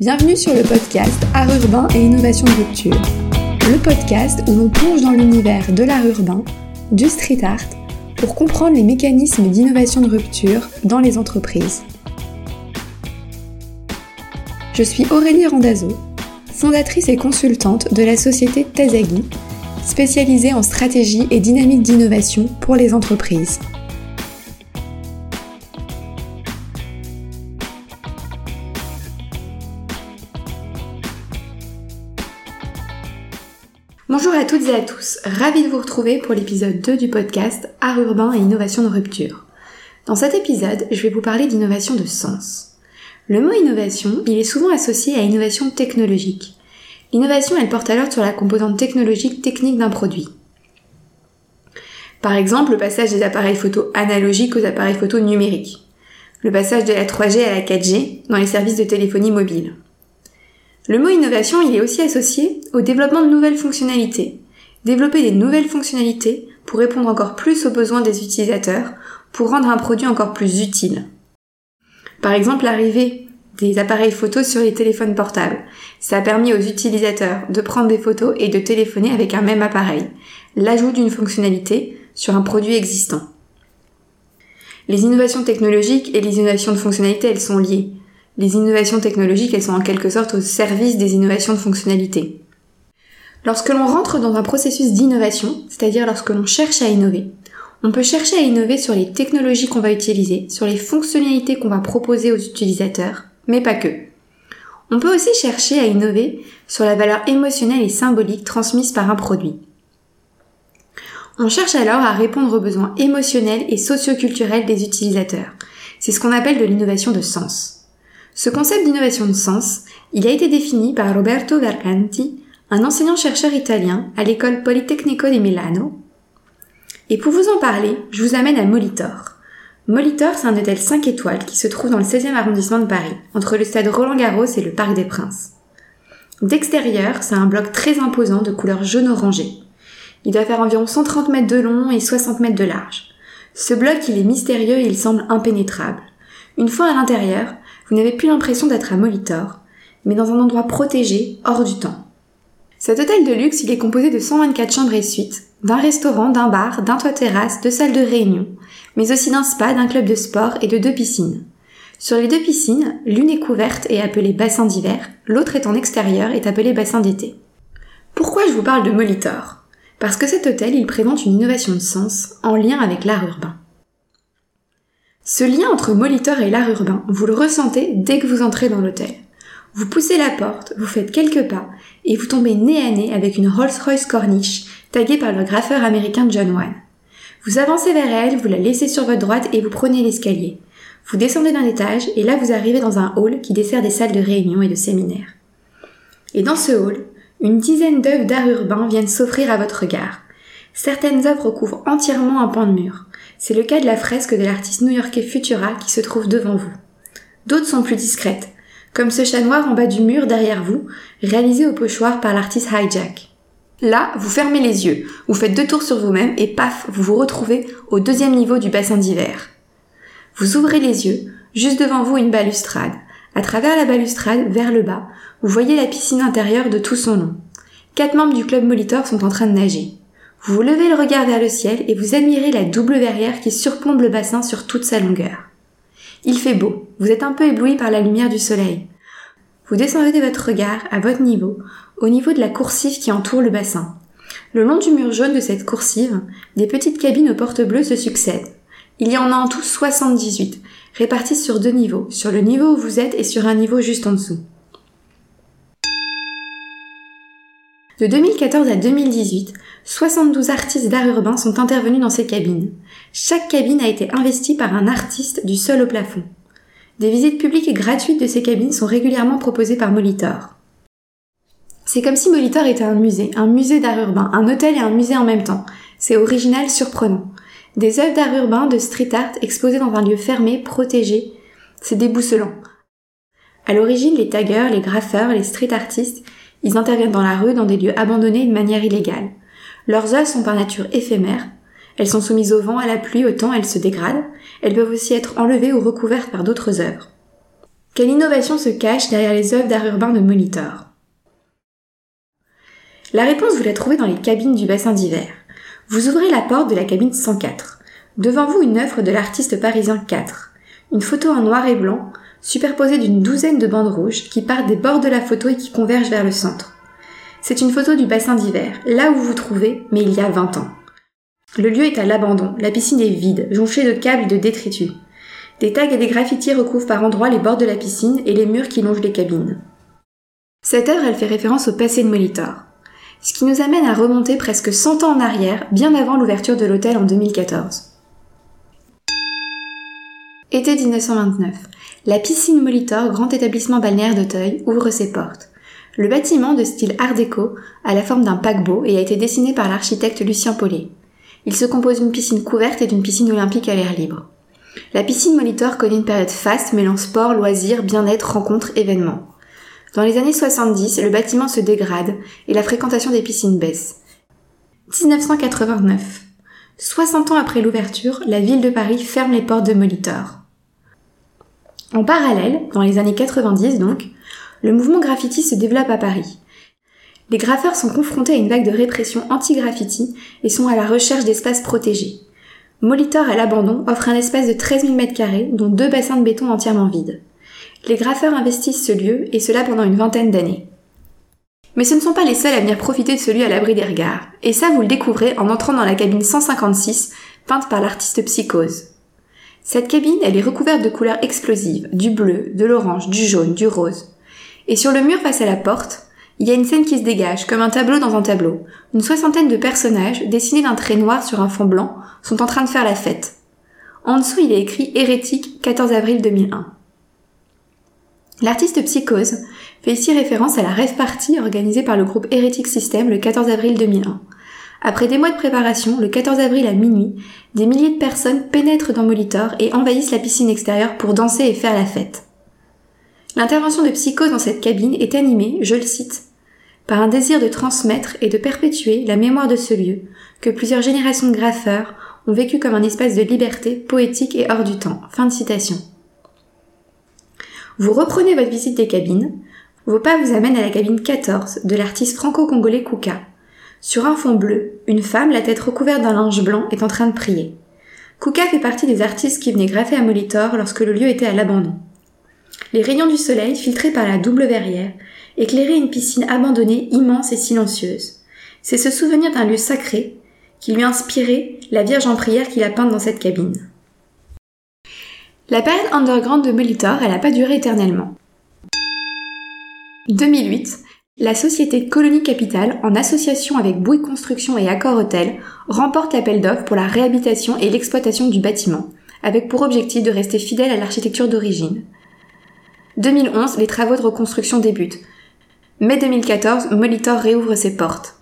Bienvenue sur le podcast Art urbain et innovation de rupture. Le podcast où l'on plonge dans l'univers de l'art urbain, du street art, pour comprendre les mécanismes d'innovation de rupture dans les entreprises. Je suis Aurélie Randazzo, fondatrice et consultante de la société Tazagi, spécialisée en stratégie et dynamique d'innovation pour les entreprises. Bonjour à toutes et à tous, ravi de vous retrouver pour l'épisode 2 du podcast Art urbain et innovation de rupture. Dans cet épisode, je vais vous parler d'innovation de sens. Le mot innovation, il est souvent associé à innovation technologique. L'innovation, elle porte alors sur la composante technologique technique d'un produit. Par exemple, le passage des appareils photo analogiques aux appareils photo numériques. Le passage de la 3G à la 4G dans les services de téléphonie mobile. Le mot innovation, il est aussi associé au développement de nouvelles fonctionnalités. Développer des nouvelles fonctionnalités pour répondre encore plus aux besoins des utilisateurs, pour rendre un produit encore plus utile. Par exemple, l'arrivée des appareils photos sur les téléphones portables. Ça a permis aux utilisateurs de prendre des photos et de téléphoner avec un même appareil. L'ajout d'une fonctionnalité sur un produit existant. Les innovations technologiques et les innovations de fonctionnalités, elles sont liées les innovations technologiques, elles sont en quelque sorte au service des innovations de fonctionnalité. Lorsque l'on rentre dans un processus d'innovation, c'est-à-dire lorsque l'on cherche à innover, on peut chercher à innover sur les technologies qu'on va utiliser, sur les fonctionnalités qu'on va proposer aux utilisateurs, mais pas que. On peut aussi chercher à innover sur la valeur émotionnelle et symbolique transmise par un produit. On cherche alors à répondre aux besoins émotionnels et socioculturels des utilisateurs. C'est ce qu'on appelle de l'innovation de sens. Ce concept d'innovation de sens, il a été défini par Roberto Vercanti, un enseignant-chercheur italien à l'école Politecnico di Milano. Et pour vous en parler, je vous amène à Molitor. Molitor, c'est un hôtel 5 étoiles qui se trouve dans le 16e arrondissement de Paris, entre le stade Roland-Garros et le Parc des Princes. D'extérieur, c'est un bloc très imposant de couleur jaune-orangé. Il doit faire environ 130 mètres de long et 60 mètres de large. Ce bloc, il est mystérieux et il semble impénétrable. Une fois à l'intérieur, vous n'avez plus l'impression d'être à Molitor, mais dans un endroit protégé, hors du temps. Cet hôtel de luxe, il est composé de 124 chambres et suites, d'un restaurant, d'un bar, d'un toit terrasse, de salles de réunion, mais aussi d'un spa, d'un club de sport et de deux piscines. Sur les deux piscines, l'une est couverte et appelée bassin d'hiver, l'autre est en extérieur et appelée bassin d'été. Pourquoi je vous parle de Molitor? Parce que cet hôtel, il présente une innovation de sens en lien avec l'art urbain. Ce lien entre Molitor et l'art urbain, vous le ressentez dès que vous entrez dans l'hôtel. Vous poussez la porte, vous faites quelques pas, et vous tombez nez à nez avec une Rolls-Royce Corniche, taguée par le graffeur américain John Wan. Vous avancez vers elle, vous la laissez sur votre droite et vous prenez l'escalier. Vous descendez d'un étage et là vous arrivez dans un hall qui dessert des salles de réunion et de séminaires. Et dans ce hall, une dizaine d'œuvres d'art urbain viennent s'offrir à votre regard. Certaines œuvres couvrent entièrement un pan de mur. C'est le cas de la fresque de l'artiste new-yorkais Futura qui se trouve devant vous. D'autres sont plus discrètes, comme ce chat noir en bas du mur derrière vous, réalisé au pochoir par l'artiste Hijack. Là, vous fermez les yeux, vous faites deux tours sur vous-même et paf, vous vous retrouvez au deuxième niveau du bassin d'hiver. Vous ouvrez les yeux, juste devant vous une balustrade. À travers la balustrade, vers le bas, vous voyez la piscine intérieure de tout son long. Quatre membres du club Molitor sont en train de nager. Vous levez le regard vers le ciel et vous admirez la double verrière qui surplombe le bassin sur toute sa longueur. Il fait beau, vous êtes un peu ébloui par la lumière du soleil. Vous descendez votre regard à votre niveau, au niveau de la coursive qui entoure le bassin. Le long du mur jaune de cette coursive, des petites cabines aux portes bleues se succèdent. Il y en a en tout 78, réparties sur deux niveaux, sur le niveau où vous êtes et sur un niveau juste en dessous. De 2014 à 2018, 72 artistes d'art urbain sont intervenus dans ces cabines. Chaque cabine a été investie par un artiste du sol au plafond. Des visites publiques et gratuites de ces cabines sont régulièrement proposées par Molitor. C'est comme si Molitor était un musée, un musée d'art urbain, un hôtel et un musée en même temps. C'est original, surprenant. Des œuvres d'art urbain, de street art exposées dans un lieu fermé, protégé. C'est déboussolant. À l'origine, les taggers, les graffeurs, les street artistes ils interviennent dans la rue, dans des lieux abandonnés de manière illégale. Leurs œuvres sont par nature éphémères. Elles sont soumises au vent, à la pluie, au temps, elles se dégradent. Elles peuvent aussi être enlevées ou recouvertes par d'autres œuvres. Quelle innovation se cache derrière les œuvres d'art urbain de Molitor? La réponse vous la trouvez dans les cabines du bassin d'hiver. Vous ouvrez la porte de la cabine 104. Devant vous une œuvre de l'artiste parisien 4. Une photo en noir et blanc, superposée d'une douzaine de bandes rouges qui partent des bords de la photo et qui convergent vers le centre. C'est une photo du bassin d'hiver, là où vous vous trouvez, mais il y a 20 ans. Le lieu est à l'abandon, la piscine est vide, jonchée de câbles et de détritus. Des tags et des graffitis recouvrent par endroits les bords de la piscine et les murs qui longent les cabines. Cette œuvre, elle fait référence au passé de Molitor. Ce qui nous amène à remonter presque 100 ans en arrière, bien avant l'ouverture de l'hôtel en 2014. Été 1929. La piscine Molitor, grand établissement balnéaire d'Auteuil, ouvre ses portes. Le bâtiment, de style art déco, a la forme d'un paquebot et a été dessiné par l'architecte Lucien Paulet. Il se compose d'une piscine couverte et d'une piscine olympique à l'air libre. La piscine Molitor connaît une période faste mêlant sport, loisirs, bien-être, rencontres, événements. Dans les années 70, le bâtiment se dégrade et la fréquentation des piscines baisse. 1989. 60 ans après l'ouverture, la ville de Paris ferme les portes de Molitor. En parallèle, dans les années 90 donc, le mouvement graffiti se développe à Paris. Les graffeurs sont confrontés à une vague de répression anti-graffiti et sont à la recherche d'espaces protégés. Molitor à l'abandon offre un espace de 13 000 m2, dont deux bassins de béton entièrement vides. Les graffeurs investissent ce lieu, et cela pendant une vingtaine d'années. Mais ce ne sont pas les seuls à venir profiter de ce lieu à l'abri des regards, et ça vous le découvrez en entrant dans la cabine 156, peinte par l'artiste Psychose. Cette cabine, elle est recouverte de couleurs explosives, du bleu, de l'orange, du jaune, du rose. Et sur le mur face à la porte, il y a une scène qui se dégage, comme un tableau dans un tableau. Une soixantaine de personnages, dessinés d'un trait noir sur un fond blanc, sont en train de faire la fête. En dessous, il est écrit Hérétique, 14 avril 2001. L'artiste Psychose fait ici référence à la rêve party organisée par le groupe Hérétique System le 14 avril 2001. Après des mois de préparation, le 14 avril à minuit, des milliers de personnes pénètrent dans Molitor et envahissent la piscine extérieure pour danser et faire la fête. L'intervention de Psychose dans cette cabine est animée, je le cite, par un désir de transmettre et de perpétuer la mémoire de ce lieu, que plusieurs générations de graffeurs ont vécu comme un espace de liberté poétique et hors du temps. Fin de citation. Vous reprenez votre visite des cabines, vos pas vous amènent à la cabine 14 de l'artiste franco-congolais Kouka. Sur un fond bleu, une femme, la tête recouverte d'un linge blanc, est en train de prier. Kouka fait partie des artistes qui venaient graffer à Molitor lorsque le lieu était à l'abandon. Les rayons du soleil, filtrés par la double verrière, éclairer une piscine abandonnée immense et silencieuse. C'est ce souvenir d'un lieu sacré qui lui a inspiré la Vierge en prière qu'il a peinte dans cette cabine. La période underground de Molitor, elle n'a pas duré éternellement. 2008, la société Colonie Capital, en association avec Bouygues Construction et Accor Hôtel, remporte l'appel d'offres pour la réhabilitation et l'exploitation du bâtiment, avec pour objectif de rester fidèle à l'architecture d'origine. 2011, les travaux de reconstruction débutent, Mai 2014, Molitor réouvre ses portes.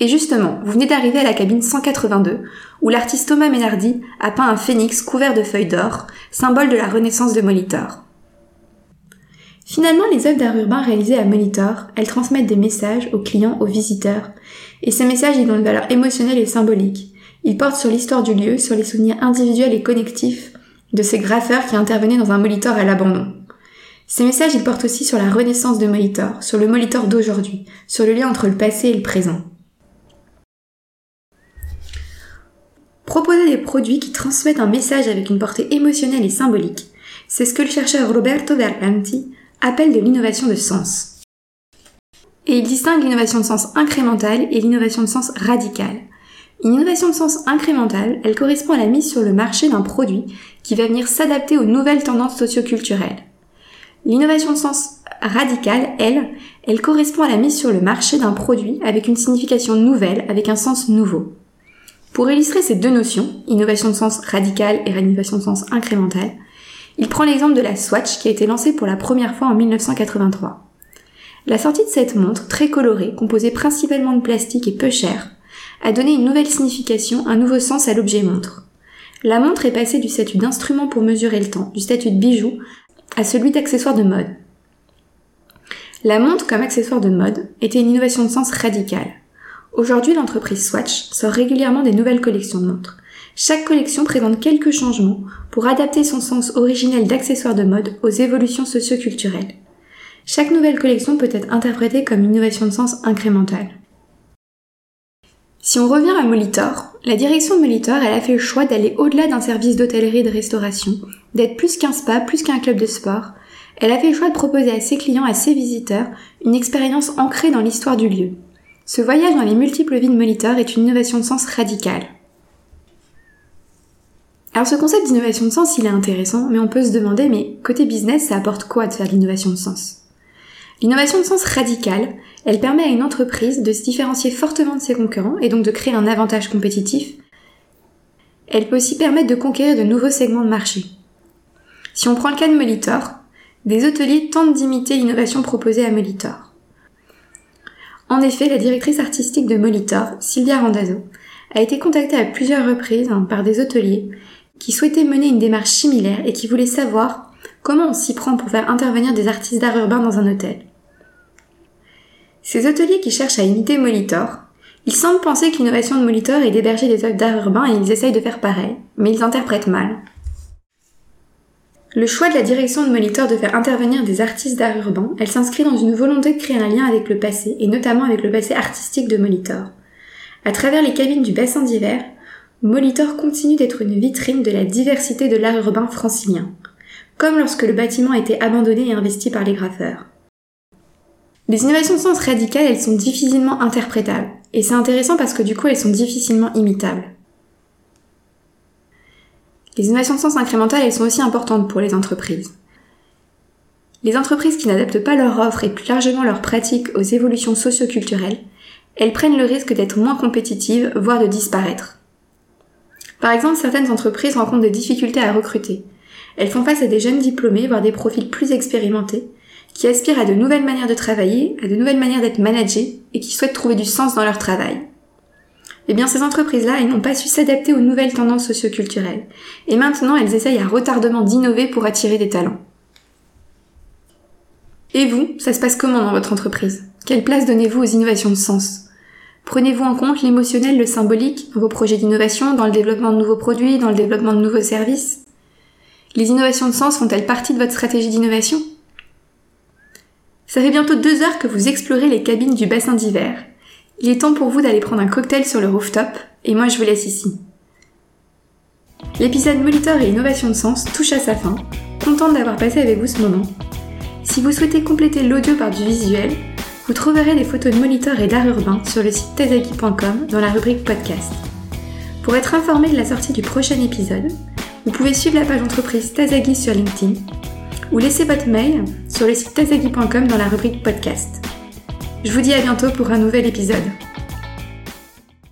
Et justement, vous venez d'arriver à la cabine 182, où l'artiste Thomas Ménardi a peint un phénix couvert de feuilles d'or, symbole de la renaissance de Molitor. Finalement, les œuvres d'art urbain réalisées à Molitor, elles transmettent des messages aux clients, aux visiteurs, et ces messages, ils ont une valeur émotionnelle et symbolique. Ils portent sur l'histoire du lieu, sur les souvenirs individuels et connectifs de ces graffeurs qui intervenaient dans un Molitor à l'abandon. Ces messages, ils portent aussi sur la renaissance de Molitor, sur le Molitor d'aujourd'hui, sur le lien entre le passé et le présent. Proposer des produits qui transmettent un message avec une portée émotionnelle et symbolique, c'est ce que le chercheur Roberto Berlanti appelle de l'innovation de sens. Et il distingue l'innovation de sens incrémentale et l'innovation de sens radicale. Une innovation de sens incrémentale, elle correspond à la mise sur le marché d'un produit qui va venir s'adapter aux nouvelles tendances socioculturelles. L'innovation de sens radicale, elle, elle correspond à la mise sur le marché d'un produit avec une signification nouvelle, avec un sens nouveau. Pour illustrer ces deux notions, innovation de sens radicale et innovation de sens incrémentale, il prend l'exemple de la Swatch qui a été lancée pour la première fois en 1983. La sortie de cette montre, très colorée, composée principalement de plastique et peu chère, a donné une nouvelle signification, un nouveau sens à l'objet montre. La montre est passée du statut d'instrument pour mesurer le temps, du statut de bijou, à celui d'accessoire de mode. La montre comme accessoire de mode était une innovation de sens radicale. Aujourd'hui, l'entreprise Swatch sort régulièrement des nouvelles collections de montres. Chaque collection présente quelques changements pour adapter son sens originel d'accessoire de mode aux évolutions socio-culturelles. Chaque nouvelle collection peut être interprétée comme une innovation de sens incrémentale. Si on revient à Molitor, la direction de Molitor, a fait le choix d'aller au-delà d'un service d'hôtellerie et de restauration, d'être plus qu'un spa, plus qu'un club de sport. Elle a fait le choix de proposer à ses clients, à ses visiteurs, une expérience ancrée dans l'histoire du lieu. Ce voyage dans les multiples vies de Molitor est une innovation de sens radicale. Alors ce concept d'innovation de sens, il est intéressant, mais on peut se demander, mais côté business, ça apporte quoi de faire de l'innovation de sens? L'innovation de sens radicale, elle permet à une entreprise de se différencier fortement de ses concurrents et donc de créer un avantage compétitif. Elle peut aussi permettre de conquérir de nouveaux segments de marché. Si on prend le cas de Molitor, des hôteliers tentent d'imiter l'innovation proposée à Molitor. En effet, la directrice artistique de Molitor, Sylvia Randazzo, a été contactée à plusieurs reprises hein, par des hôteliers qui souhaitaient mener une démarche similaire et qui voulaient savoir comment on s'y prend pour faire intervenir des artistes d'art urbain dans un hôtel. Ces hôteliers qui cherchent à imiter Molitor, ils semblent penser que l'innovation de Molitor est d'héberger des œuvres d'art urbain et ils essayent de faire pareil, mais ils interprètent mal. Le choix de la direction de Molitor de faire intervenir des artistes d'art urbain, elle s'inscrit dans une volonté de créer un lien avec le passé, et notamment avec le passé artistique de Molitor. À travers les cabines du bassin d'hiver, Molitor continue d'être une vitrine de la diversité de l'art urbain francilien, comme lorsque le bâtiment était abandonné et investi par les graffeurs. Les innovations de sens radicales, elles sont difficilement interprétables, et c'est intéressant parce que du coup elles sont difficilement imitables. Les innovations de sens incrémentales, elles sont aussi importantes pour les entreprises. Les entreprises qui n'adaptent pas leur offre et plus largement leurs pratiques aux évolutions socio-culturelles, elles prennent le risque d'être moins compétitives, voire de disparaître. Par exemple, certaines entreprises rencontrent des difficultés à recruter. Elles font face à des jeunes diplômés, voire des profils plus expérimentés, qui aspirent à de nouvelles manières de travailler, à de nouvelles manières d'être managés, et qui souhaitent trouver du sens dans leur travail. Eh bien, ces entreprises-là, elles n'ont pas su s'adapter aux nouvelles tendances socioculturelles. Et maintenant, elles essayent à retardement d'innover pour attirer des talents. Et vous, ça se passe comment dans votre entreprise? Quelle place donnez-vous aux innovations de sens? Prenez-vous en compte l'émotionnel, le symbolique vos projets d'innovation, dans le développement de nouveaux produits, dans le développement de nouveaux services? Les innovations de sens font-elles partie de votre stratégie d'innovation? Ça fait bientôt deux heures que vous explorez les cabines du bassin d'hiver. Il est temps pour vous d'aller prendre un cocktail sur le rooftop, et moi je vous laisse ici. L'épisode Molitor et Innovation de Sens touche à sa fin. Contente d'avoir passé avec vous ce moment. Si vous souhaitez compléter l'audio par du visuel, vous trouverez des photos de moniteurs et d'art urbain sur le site tazaki.com dans la rubrique podcast. Pour être informé de la sortie du prochain épisode, vous pouvez suivre la page entreprise Tazagi sur LinkedIn ou laisser votre mail sur le site tazagi.com dans la rubrique podcast. Je vous dis à bientôt pour un nouvel épisode.